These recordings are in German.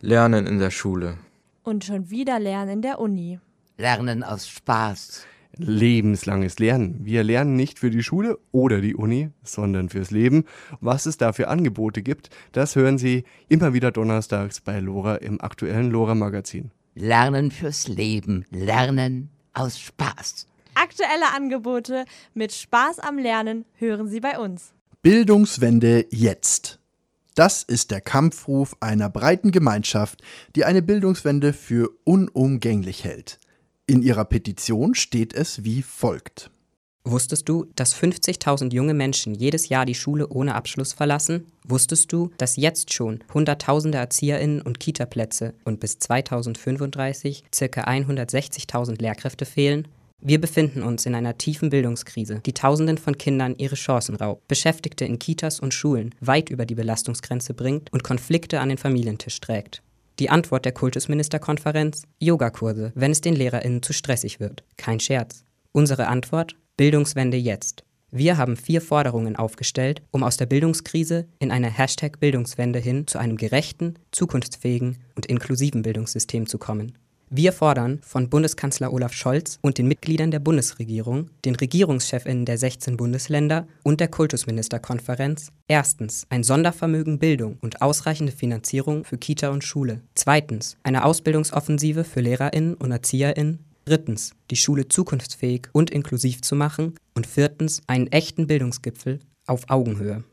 Lernen in der Schule. Und schon wieder Lernen in der Uni. Lernen aus Spaß. Lebenslanges Lernen. Wir lernen nicht für die Schule oder die Uni, sondern fürs Leben. Was es da für Angebote gibt, das hören Sie immer wieder donnerstags bei Lora im aktuellen Lora Magazin. Lernen fürs Leben. Lernen aus Spaß. Aktuelle Angebote mit Spaß am Lernen hören Sie bei uns. Bildungswende jetzt. Das ist der Kampfruf einer breiten Gemeinschaft, die eine Bildungswende für unumgänglich hält. In ihrer Petition steht es wie folgt. Wusstest du, dass 50.000 junge Menschen jedes Jahr die Schule ohne Abschluss verlassen? Wusstest du, dass jetzt schon Hunderttausende ErzieherInnen und Kitaplätze und bis 2035 ca. 160.000 Lehrkräfte fehlen? Wir befinden uns in einer tiefen Bildungskrise, die Tausenden von Kindern ihre Chancen raubt, Beschäftigte in Kitas und Schulen weit über die Belastungsgrenze bringt und Konflikte an den Familientisch trägt. Die Antwort der Kultusministerkonferenz? Yogakurse, wenn es den LehrerInnen zu stressig wird. Kein Scherz. Unsere Antwort? Bildungswende jetzt. Wir haben vier Forderungen aufgestellt, um aus der Bildungskrise in eine Hashtag Bildungswende hin zu einem gerechten, zukunftsfähigen und inklusiven Bildungssystem zu kommen. Wir fordern von Bundeskanzler Olaf Scholz und den Mitgliedern der Bundesregierung, den Regierungschefinnen der 16 Bundesländer und der Kultusministerkonferenz erstens ein Sondervermögen Bildung und ausreichende Finanzierung für Kita und Schule. Zweitens eine Ausbildungsoffensive für Lehrerinnen und Erzieherinnen. Drittens die Schule zukunftsfähig und inklusiv zu machen. Und viertens einen echten Bildungsgipfel auf Augenhöhe.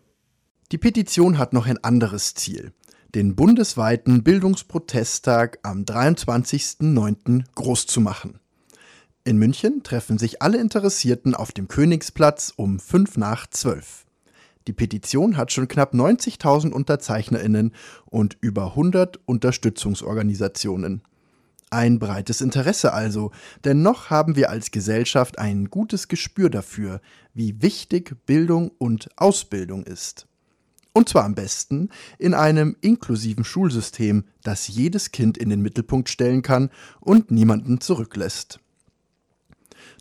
Die Petition hat noch ein anderes Ziel den bundesweiten Bildungsprotesttag am 23.09. groß zu machen. In München treffen sich alle Interessierten auf dem Königsplatz um 5 nach 12. Die Petition hat schon knapp 90.000 UnterzeichnerInnen und über 100 Unterstützungsorganisationen. Ein breites Interesse also, denn noch haben wir als Gesellschaft ein gutes Gespür dafür, wie wichtig Bildung und Ausbildung ist. Und zwar am besten in einem inklusiven Schulsystem, das jedes Kind in den Mittelpunkt stellen kann und niemanden zurücklässt.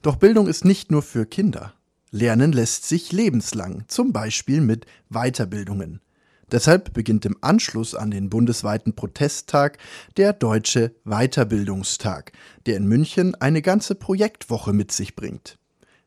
Doch Bildung ist nicht nur für Kinder. Lernen lässt sich lebenslang, zum Beispiel mit Weiterbildungen. Deshalb beginnt im Anschluss an den bundesweiten Protesttag der Deutsche Weiterbildungstag, der in München eine ganze Projektwoche mit sich bringt.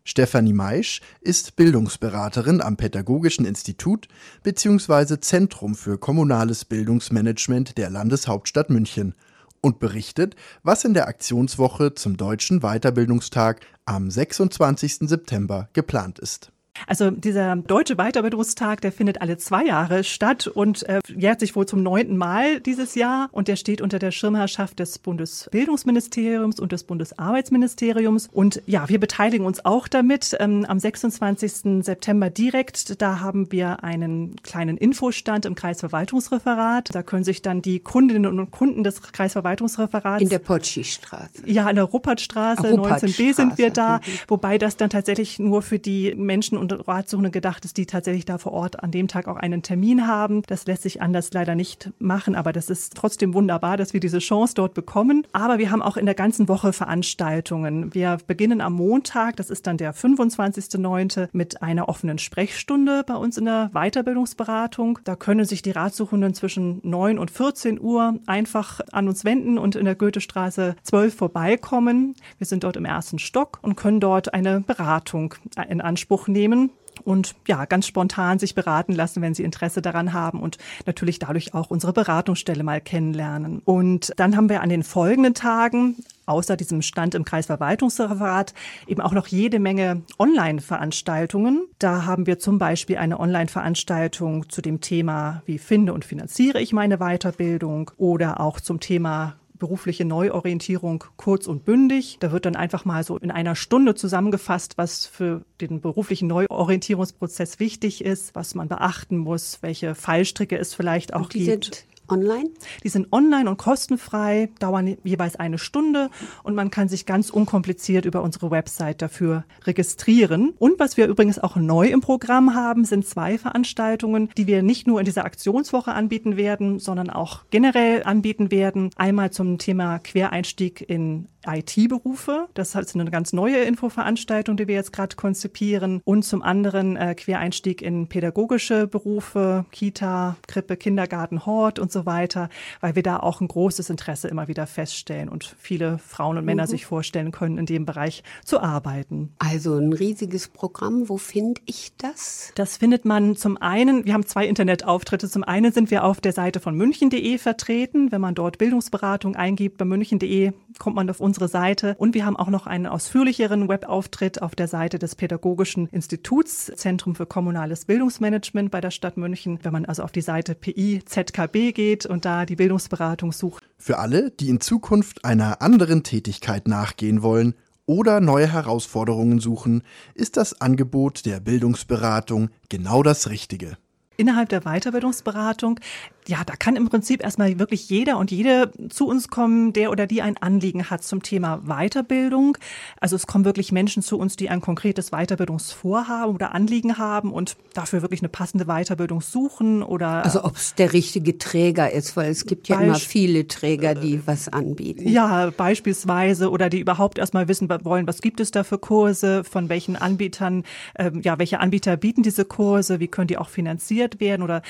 Stefanie Maisch ist Bildungsberaterin am Pädagogischen Institut bzw. Zentrum für kommunales Bildungsmanagement der Landeshauptstadt München und berichtet, was in der Aktionswoche zum Deutschen Weiterbildungstag am 26. September geplant ist. Also dieser Deutsche Weiterbildungstag, der findet alle zwei Jahre statt und äh, jährt sich wohl zum neunten Mal dieses Jahr und der steht unter der Schirmherrschaft des Bundesbildungsministeriums und des Bundesarbeitsministeriums. Und ja, wir beteiligen uns auch damit. Ähm, am 26. September direkt, da haben wir einen kleinen Infostand im Kreisverwaltungsreferat. Da können sich dann die Kundinnen und Kunden des Kreisverwaltungsreferats in der Potschi-Straße. Ja, in der Ruppertstraße, 19b sind wir da, wobei das dann tatsächlich nur für die Menschen und und Ratsuchende gedacht ist, die tatsächlich da vor Ort an dem Tag auch einen Termin haben. Das lässt sich anders leider nicht machen, aber das ist trotzdem wunderbar, dass wir diese Chance dort bekommen. Aber wir haben auch in der ganzen Woche Veranstaltungen. Wir beginnen am Montag, das ist dann der 25.09., mit einer offenen Sprechstunde bei uns in der Weiterbildungsberatung. Da können sich die Ratsuchenden zwischen 9 und 14 Uhr einfach an uns wenden und in der Goethestraße 12 vorbeikommen. Wir sind dort im ersten Stock und können dort eine Beratung in Anspruch nehmen und ja, ganz spontan sich beraten lassen, wenn sie Interesse daran haben und natürlich dadurch auch unsere Beratungsstelle mal kennenlernen. Und dann haben wir an den folgenden Tagen außer diesem Stand im Kreisverwaltungsreferat eben auch noch jede Menge Online-Veranstaltungen. Da haben wir zum Beispiel eine Online-Veranstaltung zu dem Thema, wie finde und finanziere ich meine Weiterbildung oder auch zum Thema berufliche Neuorientierung kurz und bündig. Da wird dann einfach mal so in einer Stunde zusammengefasst, was für den beruflichen Neuorientierungsprozess wichtig ist, was man beachten muss, welche Fallstricke es vielleicht auch gibt online? Die sind online und kostenfrei, dauern jeweils eine Stunde und man kann sich ganz unkompliziert über unsere Website dafür registrieren. Und was wir übrigens auch neu im Programm haben, sind zwei Veranstaltungen, die wir nicht nur in dieser Aktionswoche anbieten werden, sondern auch generell anbieten werden. Einmal zum Thema Quereinstieg in IT-Berufe. Das ist eine ganz neue Infoveranstaltung, die wir jetzt gerade konzipieren. Und zum anderen äh, Quereinstieg in pädagogische Berufe, Kita, Krippe, Kindergarten, Hort und so weiter, weil wir da auch ein großes Interesse immer wieder feststellen und viele Frauen und Männer mhm. sich vorstellen können, in dem Bereich zu arbeiten. Also ein riesiges Programm. Wo finde ich das? Das findet man zum einen, wir haben zwei Internetauftritte. Zum einen sind wir auf der Seite von münchen.de vertreten. Wenn man dort Bildungsberatung eingibt bei münchen.de, kommt man auf unsere Seite. Und wir haben auch noch einen ausführlicheren Webauftritt auf der Seite des Pädagogischen Instituts, Zentrum für kommunales Bildungsmanagement bei der Stadt München. Wenn man also auf die Seite PIZKB geht und da die Bildungsberatung sucht. Für alle, die in Zukunft einer anderen Tätigkeit nachgehen wollen, oder neue Herausforderungen suchen, ist das Angebot der Bildungsberatung genau das Richtige innerhalb der Weiterbildungsberatung, ja, da kann im Prinzip erstmal wirklich jeder und jede zu uns kommen, der oder die ein Anliegen hat zum Thema Weiterbildung. Also es kommen wirklich Menschen zu uns, die ein konkretes Weiterbildungsvorhaben oder Anliegen haben und dafür wirklich eine passende Weiterbildung suchen oder. Also ob es der richtige Träger ist, weil es gibt ja immer viele Träger, die was anbieten. Ja, beispielsweise oder die überhaupt erstmal wissen wollen, was gibt es da für Kurse, von welchen Anbietern, ähm, ja, welche Anbieter bieten diese Kurse, wie können die auch finanziert finanziert werden oder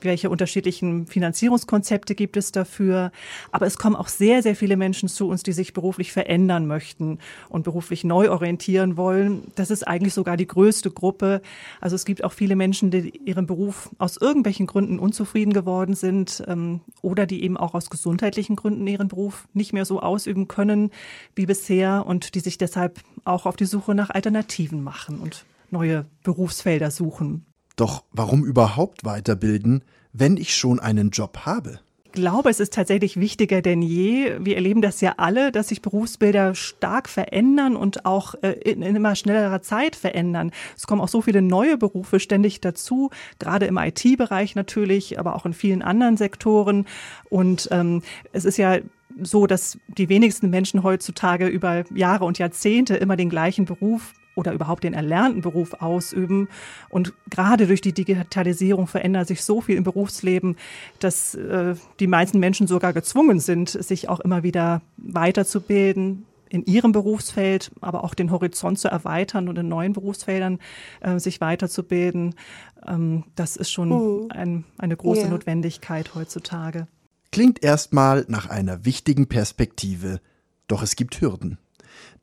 welche unterschiedlichen Finanzierungskonzepte gibt es dafür. Aber es kommen auch sehr, sehr viele Menschen zu uns, die sich beruflich verändern möchten und beruflich neu orientieren wollen. Das ist eigentlich sogar die größte Gruppe. Also es gibt auch viele Menschen, die ihren Beruf aus irgendwelchen Gründen unzufrieden geworden sind ähm, oder die eben auch aus gesundheitlichen Gründen ihren Beruf nicht mehr so ausüben können wie bisher und die sich deshalb auch auf die Suche nach Alternativen machen und neue Berufsfelder suchen. Doch warum überhaupt weiterbilden, wenn ich schon einen Job habe? Ich glaube, es ist tatsächlich wichtiger denn je. Wir erleben das ja alle, dass sich Berufsbilder stark verändern und auch äh, in, immer schnellerer Zeit verändern. Es kommen auch so viele neue Berufe ständig dazu, gerade im IT-Bereich natürlich, aber auch in vielen anderen Sektoren. Und ähm, es ist ja so, dass die wenigsten Menschen heutzutage über Jahre und Jahrzehnte immer den gleichen Beruf oder überhaupt den erlernten Beruf ausüben. Und gerade durch die Digitalisierung verändert sich so viel im Berufsleben, dass äh, die meisten Menschen sogar gezwungen sind, sich auch immer wieder weiterzubilden in ihrem Berufsfeld, aber auch den Horizont zu erweitern und in neuen Berufsfeldern äh, sich weiterzubilden. Ähm, das ist schon uh, ein, eine große yeah. Notwendigkeit heutzutage. Klingt erstmal nach einer wichtigen Perspektive, doch es gibt Hürden.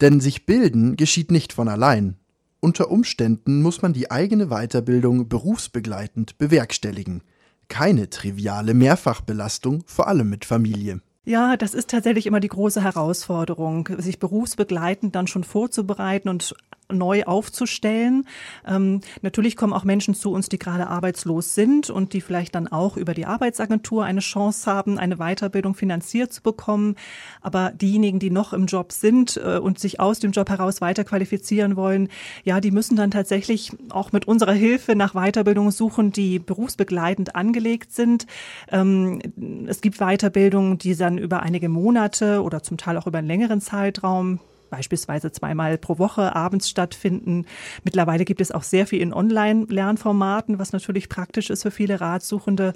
Denn sich bilden geschieht nicht von allein. Unter Umständen muss man die eigene Weiterbildung berufsbegleitend bewerkstelligen. Keine triviale Mehrfachbelastung, vor allem mit Familie. Ja, das ist tatsächlich immer die große Herausforderung, sich berufsbegleitend dann schon vorzubereiten und neu aufzustellen. Ähm, natürlich kommen auch Menschen zu uns, die gerade arbeitslos sind und die vielleicht dann auch über die Arbeitsagentur eine Chance haben, eine Weiterbildung finanziert zu bekommen. Aber diejenigen, die noch im Job sind äh, und sich aus dem Job heraus weiter qualifizieren wollen, ja, die müssen dann tatsächlich auch mit unserer Hilfe nach Weiterbildungen suchen, die berufsbegleitend angelegt sind. Ähm, es gibt Weiterbildungen, die dann über einige Monate oder zum Teil auch über einen längeren Zeitraum beispielsweise zweimal pro Woche abends stattfinden. Mittlerweile gibt es auch sehr viel in Online-Lernformaten, was natürlich praktisch ist für viele Ratsuchende.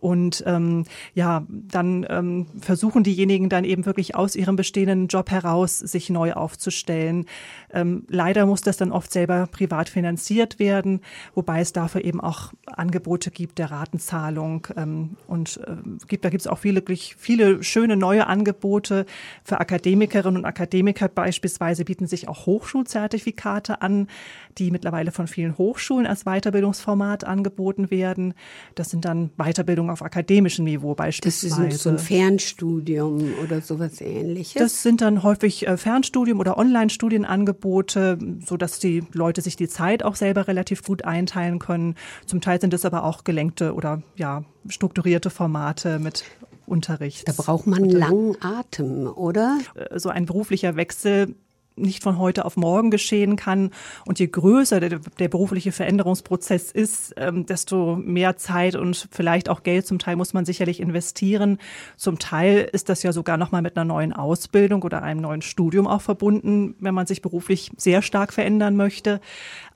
Und ähm, ja, dann ähm, versuchen diejenigen dann eben wirklich aus ihrem bestehenden Job heraus sich neu aufzustellen. Ähm, leider muss das dann oft selber privat finanziert werden, wobei es dafür eben auch Angebote gibt der Ratenzahlung. Ähm, und äh, gibt, da gibt es auch viele, viele schöne neue Angebote für Akademikerinnen und Akademiker. Beispielsweise bieten sich auch Hochschulzertifikate an, die mittlerweile von vielen Hochschulen als Weiterbildungsformat angeboten werden. Das sind dann Weiterbildungen auf akademischem Niveau beispielsweise. Das ist so ein Fernstudium oder sowas ähnliches? Das sind dann häufig äh, Fernstudium oder Online-Studienangebote, sodass die Leute sich die Zeit auch selber relativ gut einteilen können. Zum Teil sind es aber auch gelenkte oder ja, strukturierte Formate mit Unterricht. Da braucht man einen langen Atem, oder? Äh, so ein beruflicher Wechsel nicht von heute auf morgen geschehen kann. Und je größer der, der berufliche Veränderungsprozess ist, ähm, desto mehr Zeit und vielleicht auch Geld zum Teil muss man sicherlich investieren. Zum Teil ist das ja sogar nochmal mit einer neuen Ausbildung oder einem neuen Studium auch verbunden, wenn man sich beruflich sehr stark verändern möchte.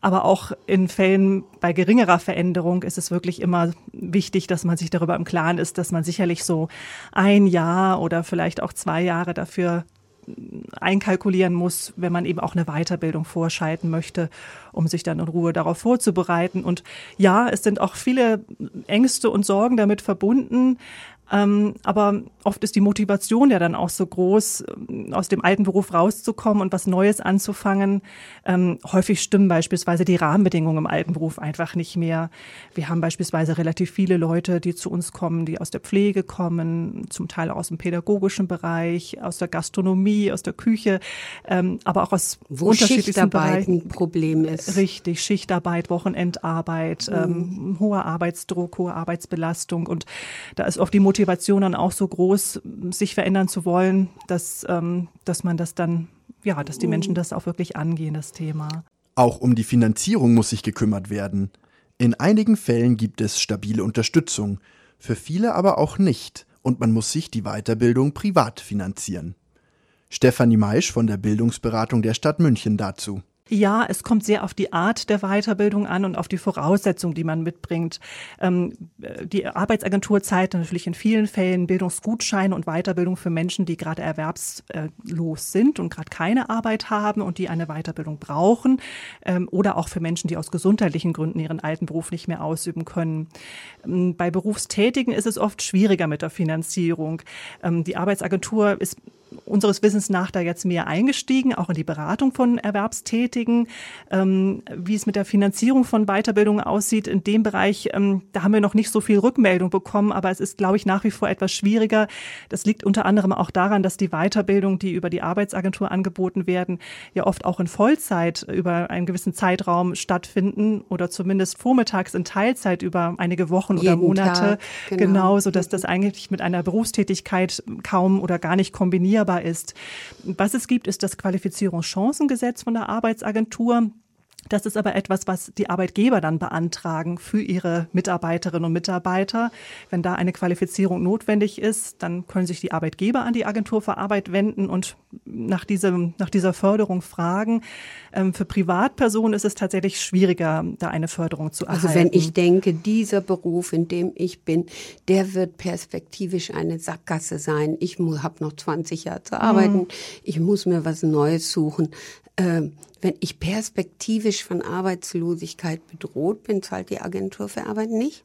Aber auch in Fällen bei geringerer Veränderung ist es wirklich immer wichtig, dass man sich darüber im Klaren ist, dass man sicherlich so ein Jahr oder vielleicht auch zwei Jahre dafür einkalkulieren muss, wenn man eben auch eine Weiterbildung vorschalten möchte, um sich dann in Ruhe darauf vorzubereiten. Und ja, es sind auch viele Ängste und Sorgen damit verbunden. Ähm, aber oft ist die Motivation ja dann auch so groß, ähm, aus dem alten Beruf rauszukommen und was Neues anzufangen. Ähm, häufig stimmen beispielsweise die Rahmenbedingungen im alten Beruf einfach nicht mehr. Wir haben beispielsweise relativ viele Leute, die zu uns kommen, die aus der Pflege kommen, zum Teil aus dem pädagogischen Bereich, aus der Gastronomie, aus der Küche, ähm, aber auch aus Wo unterschiedlichen Schichtarbeit Bereichen. ein Problem ist. Richtig, Schichtarbeit, Wochenendarbeit, mhm. ähm, hoher Arbeitsdruck, hohe Arbeitsbelastung und da ist oft die Motivation Motivation dann auch so groß, sich verändern zu wollen, dass, ähm, dass man das dann, ja, dass die Menschen das auch wirklich angehen, das Thema. Auch um die Finanzierung muss sich gekümmert werden. In einigen Fällen gibt es stabile Unterstützung, für viele aber auch nicht, und man muss sich die Weiterbildung privat finanzieren. Stefanie Meisch von der Bildungsberatung der Stadt München dazu. Ja, es kommt sehr auf die Art der Weiterbildung an und auf die Voraussetzungen, die man mitbringt. Ähm, die Arbeitsagentur zahlt natürlich in vielen Fällen Bildungsgutscheine und Weiterbildung für Menschen, die gerade erwerbslos sind und gerade keine Arbeit haben und die eine Weiterbildung brauchen ähm, oder auch für Menschen, die aus gesundheitlichen Gründen ihren alten Beruf nicht mehr ausüben können. Ähm, bei Berufstätigen ist es oft schwieriger mit der Finanzierung. Die Arbeitsagentur ist unseres Wissens nach da jetzt mehr eingestiegen, auch in die Beratung von Erwerbstätigen. Ähm, wie es mit der Finanzierung von Weiterbildung aussieht, in dem Bereich, ähm, da haben wir noch nicht so viel Rückmeldung bekommen, aber es ist, glaube ich, nach wie vor etwas schwieriger. Das liegt unter anderem auch daran, dass die Weiterbildung, die über die Arbeitsagentur angeboten werden, ja oft auch in Vollzeit über einen gewissen Zeitraum stattfinden oder zumindest vormittags in Teilzeit über einige Wochen Jeden oder Monate. Tag, genau. genau, so dass das eigentlich mit einer Berufstätigkeit kaum oder gar nicht kombiniert definierbar ist. Was es gibt, ist das Qualifizierungschancengesetz von der Arbeitsagentur. Das ist aber etwas, was die Arbeitgeber dann beantragen für ihre Mitarbeiterinnen und Mitarbeiter. Wenn da eine Qualifizierung notwendig ist, dann können sich die Arbeitgeber an die Agentur für Arbeit wenden und nach, diesem, nach dieser Förderung fragen. Ähm, für Privatpersonen ist es tatsächlich schwieriger, da eine Förderung zu erhalten. Also wenn ich denke, dieser Beruf, in dem ich bin, der wird perspektivisch eine Sackgasse sein. Ich habe noch 20 Jahre zu arbeiten. Mhm. Ich muss mir was Neues suchen. Ähm, wenn ich perspektivisch von Arbeitslosigkeit bedroht bin, zahlt die Agentur für Arbeit nicht?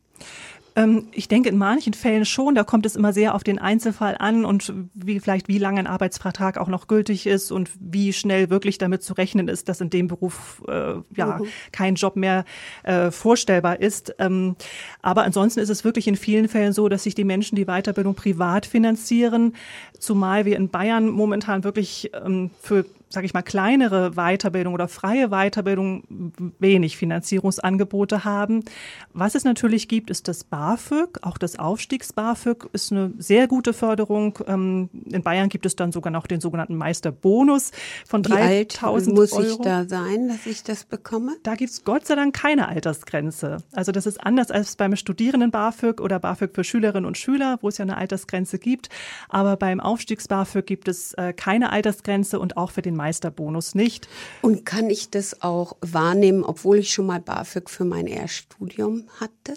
Ähm, ich denke in manchen Fällen schon. Da kommt es immer sehr auf den Einzelfall an und wie vielleicht wie lange ein Arbeitsvertrag auch noch gültig ist und wie schnell wirklich damit zu rechnen ist, dass in dem Beruf äh, ja mhm. kein Job mehr äh, vorstellbar ist. Ähm, aber ansonsten ist es wirklich in vielen Fällen so, dass sich die Menschen die Weiterbildung privat finanzieren, zumal wir in Bayern momentan wirklich ähm, für sage ich mal, kleinere Weiterbildung oder freie Weiterbildung wenig Finanzierungsangebote haben. Was es natürlich gibt, ist das BAföG. Auch das Aufstiegs-BAföG ist eine sehr gute Förderung. Ähm, in Bayern gibt es dann sogar noch den sogenannten Meisterbonus von 3000 muss Euro. muss ich da sein, dass ich das bekomme? Da gibt es Gott sei Dank keine Altersgrenze. Also das ist anders als beim Studierenden BAföG oder BAföG für Schülerinnen und Schüler, wo es ja eine Altersgrenze gibt. Aber beim Aufstiegs-BAföG gibt es äh, keine Altersgrenze und auch für den Meisterbonus nicht. Und kann ich das auch wahrnehmen, obwohl ich schon mal BAföG für mein Erststudium hatte?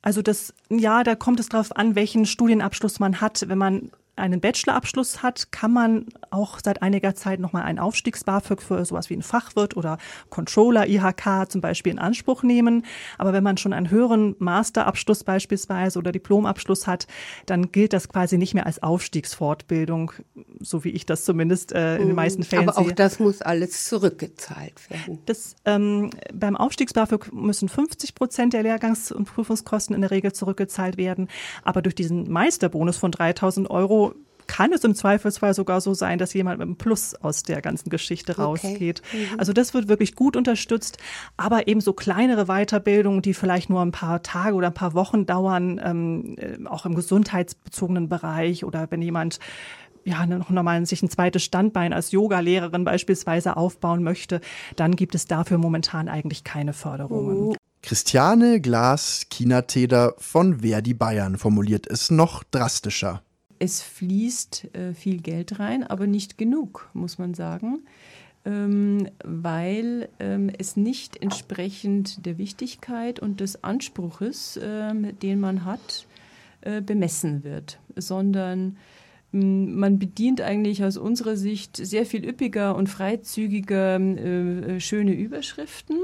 Also das, ja, da kommt es darauf an, welchen Studienabschluss man hat. Wenn man einen Bachelorabschluss hat, kann man auch seit einiger Zeit nochmal einen Aufstiegs-BAföG für sowas wie ein Fachwirt oder Controller IHK zum Beispiel in Anspruch nehmen. Aber wenn man schon einen höheren Masterabschluss beispielsweise oder Diplomabschluss hat, dann gilt das quasi nicht mehr als Aufstiegsfortbildung, so wie ich das zumindest äh, in den meisten mhm. Fällen Aber auch sehe. das muss alles zurückgezahlt werden. Das, ähm, beim Aufstiegs-BAföG müssen 50 Prozent der Lehrgangs- und Prüfungskosten in der Regel zurückgezahlt werden. Aber durch diesen Meisterbonus von 3000 Euro kann es im Zweifelsfall sogar so sein, dass jemand mit einem Plus aus der ganzen Geschichte rausgeht. Okay. Mhm. Also das wird wirklich gut unterstützt, aber eben so kleinere Weiterbildungen, die vielleicht nur ein paar Tage oder ein paar Wochen dauern, ähm, äh, auch im gesundheitsbezogenen Bereich oder wenn jemand ja, noch nochmal sich ein zweites Standbein als Yoga-Lehrerin beispielsweise aufbauen möchte, dann gibt es dafür momentan eigentlich keine Förderungen. Mhm. Christiane Glas-Kinateder von Verdi Bayern formuliert es noch drastischer es fließt äh, viel Geld rein, aber nicht genug, muss man sagen, ähm, weil ähm, es nicht entsprechend der Wichtigkeit und des Anspruches, ähm, den man hat, äh, bemessen wird, sondern man bedient eigentlich aus unserer Sicht sehr viel üppiger und freizügiger äh, schöne Überschriften.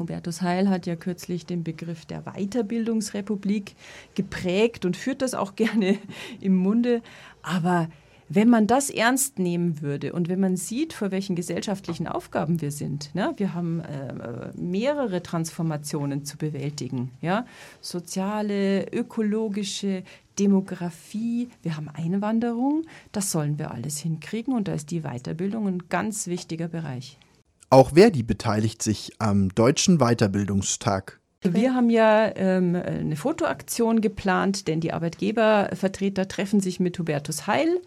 Hubertus Heil hat ja kürzlich den Begriff der Weiterbildungsrepublik geprägt und führt das auch gerne im Munde. Aber wenn man das ernst nehmen würde und wenn man sieht, vor welchen gesellschaftlichen Aufgaben wir sind, ne? wir haben äh, mehrere Transformationen zu bewältigen, ja? soziale, ökologische, Demografie, wir haben Einwanderung, das sollen wir alles hinkriegen und da ist die Weiterbildung ein ganz wichtiger Bereich. Auch Verdi beteiligt sich am Deutschen Weiterbildungstag. Wir haben ja ähm, eine Fotoaktion geplant, denn die Arbeitgebervertreter treffen sich mit Hubertus Heil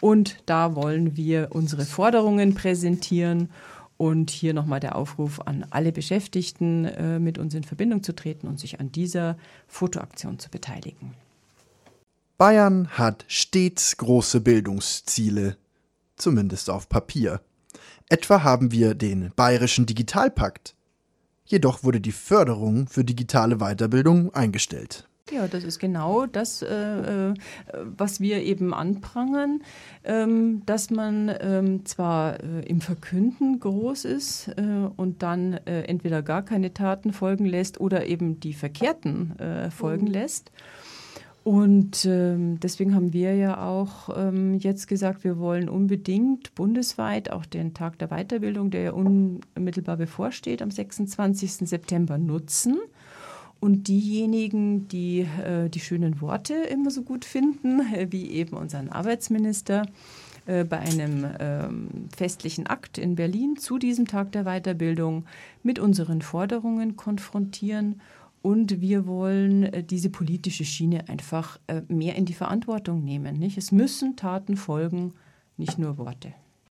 und da wollen wir unsere Forderungen präsentieren und hier nochmal der Aufruf an alle Beschäftigten, äh, mit uns in Verbindung zu treten und sich an dieser Fotoaktion zu beteiligen. Bayern hat stets große Bildungsziele, zumindest auf Papier. Etwa haben wir den Bayerischen Digitalpakt. Jedoch wurde die Förderung für digitale Weiterbildung eingestellt. Ja, das ist genau das, äh, äh, was wir eben anprangern, ähm, dass man ähm, zwar äh, im Verkünden groß ist äh, und dann äh, entweder gar keine Taten folgen lässt oder eben die verkehrten äh, folgen mhm. lässt. Und ähm, deswegen haben wir ja auch ähm, jetzt gesagt, wir wollen unbedingt bundesweit auch den Tag der Weiterbildung, der ja unmittelbar bevorsteht, am 26. September nutzen und diejenigen, die äh, die schönen Worte immer so gut finden, äh, wie eben unseren Arbeitsminister, äh, bei einem ähm, festlichen Akt in Berlin zu diesem Tag der Weiterbildung mit unseren Forderungen konfrontieren. Und wir wollen äh, diese politische Schiene einfach äh, mehr in die Verantwortung nehmen. Nicht? Es müssen Taten folgen, nicht nur Worte.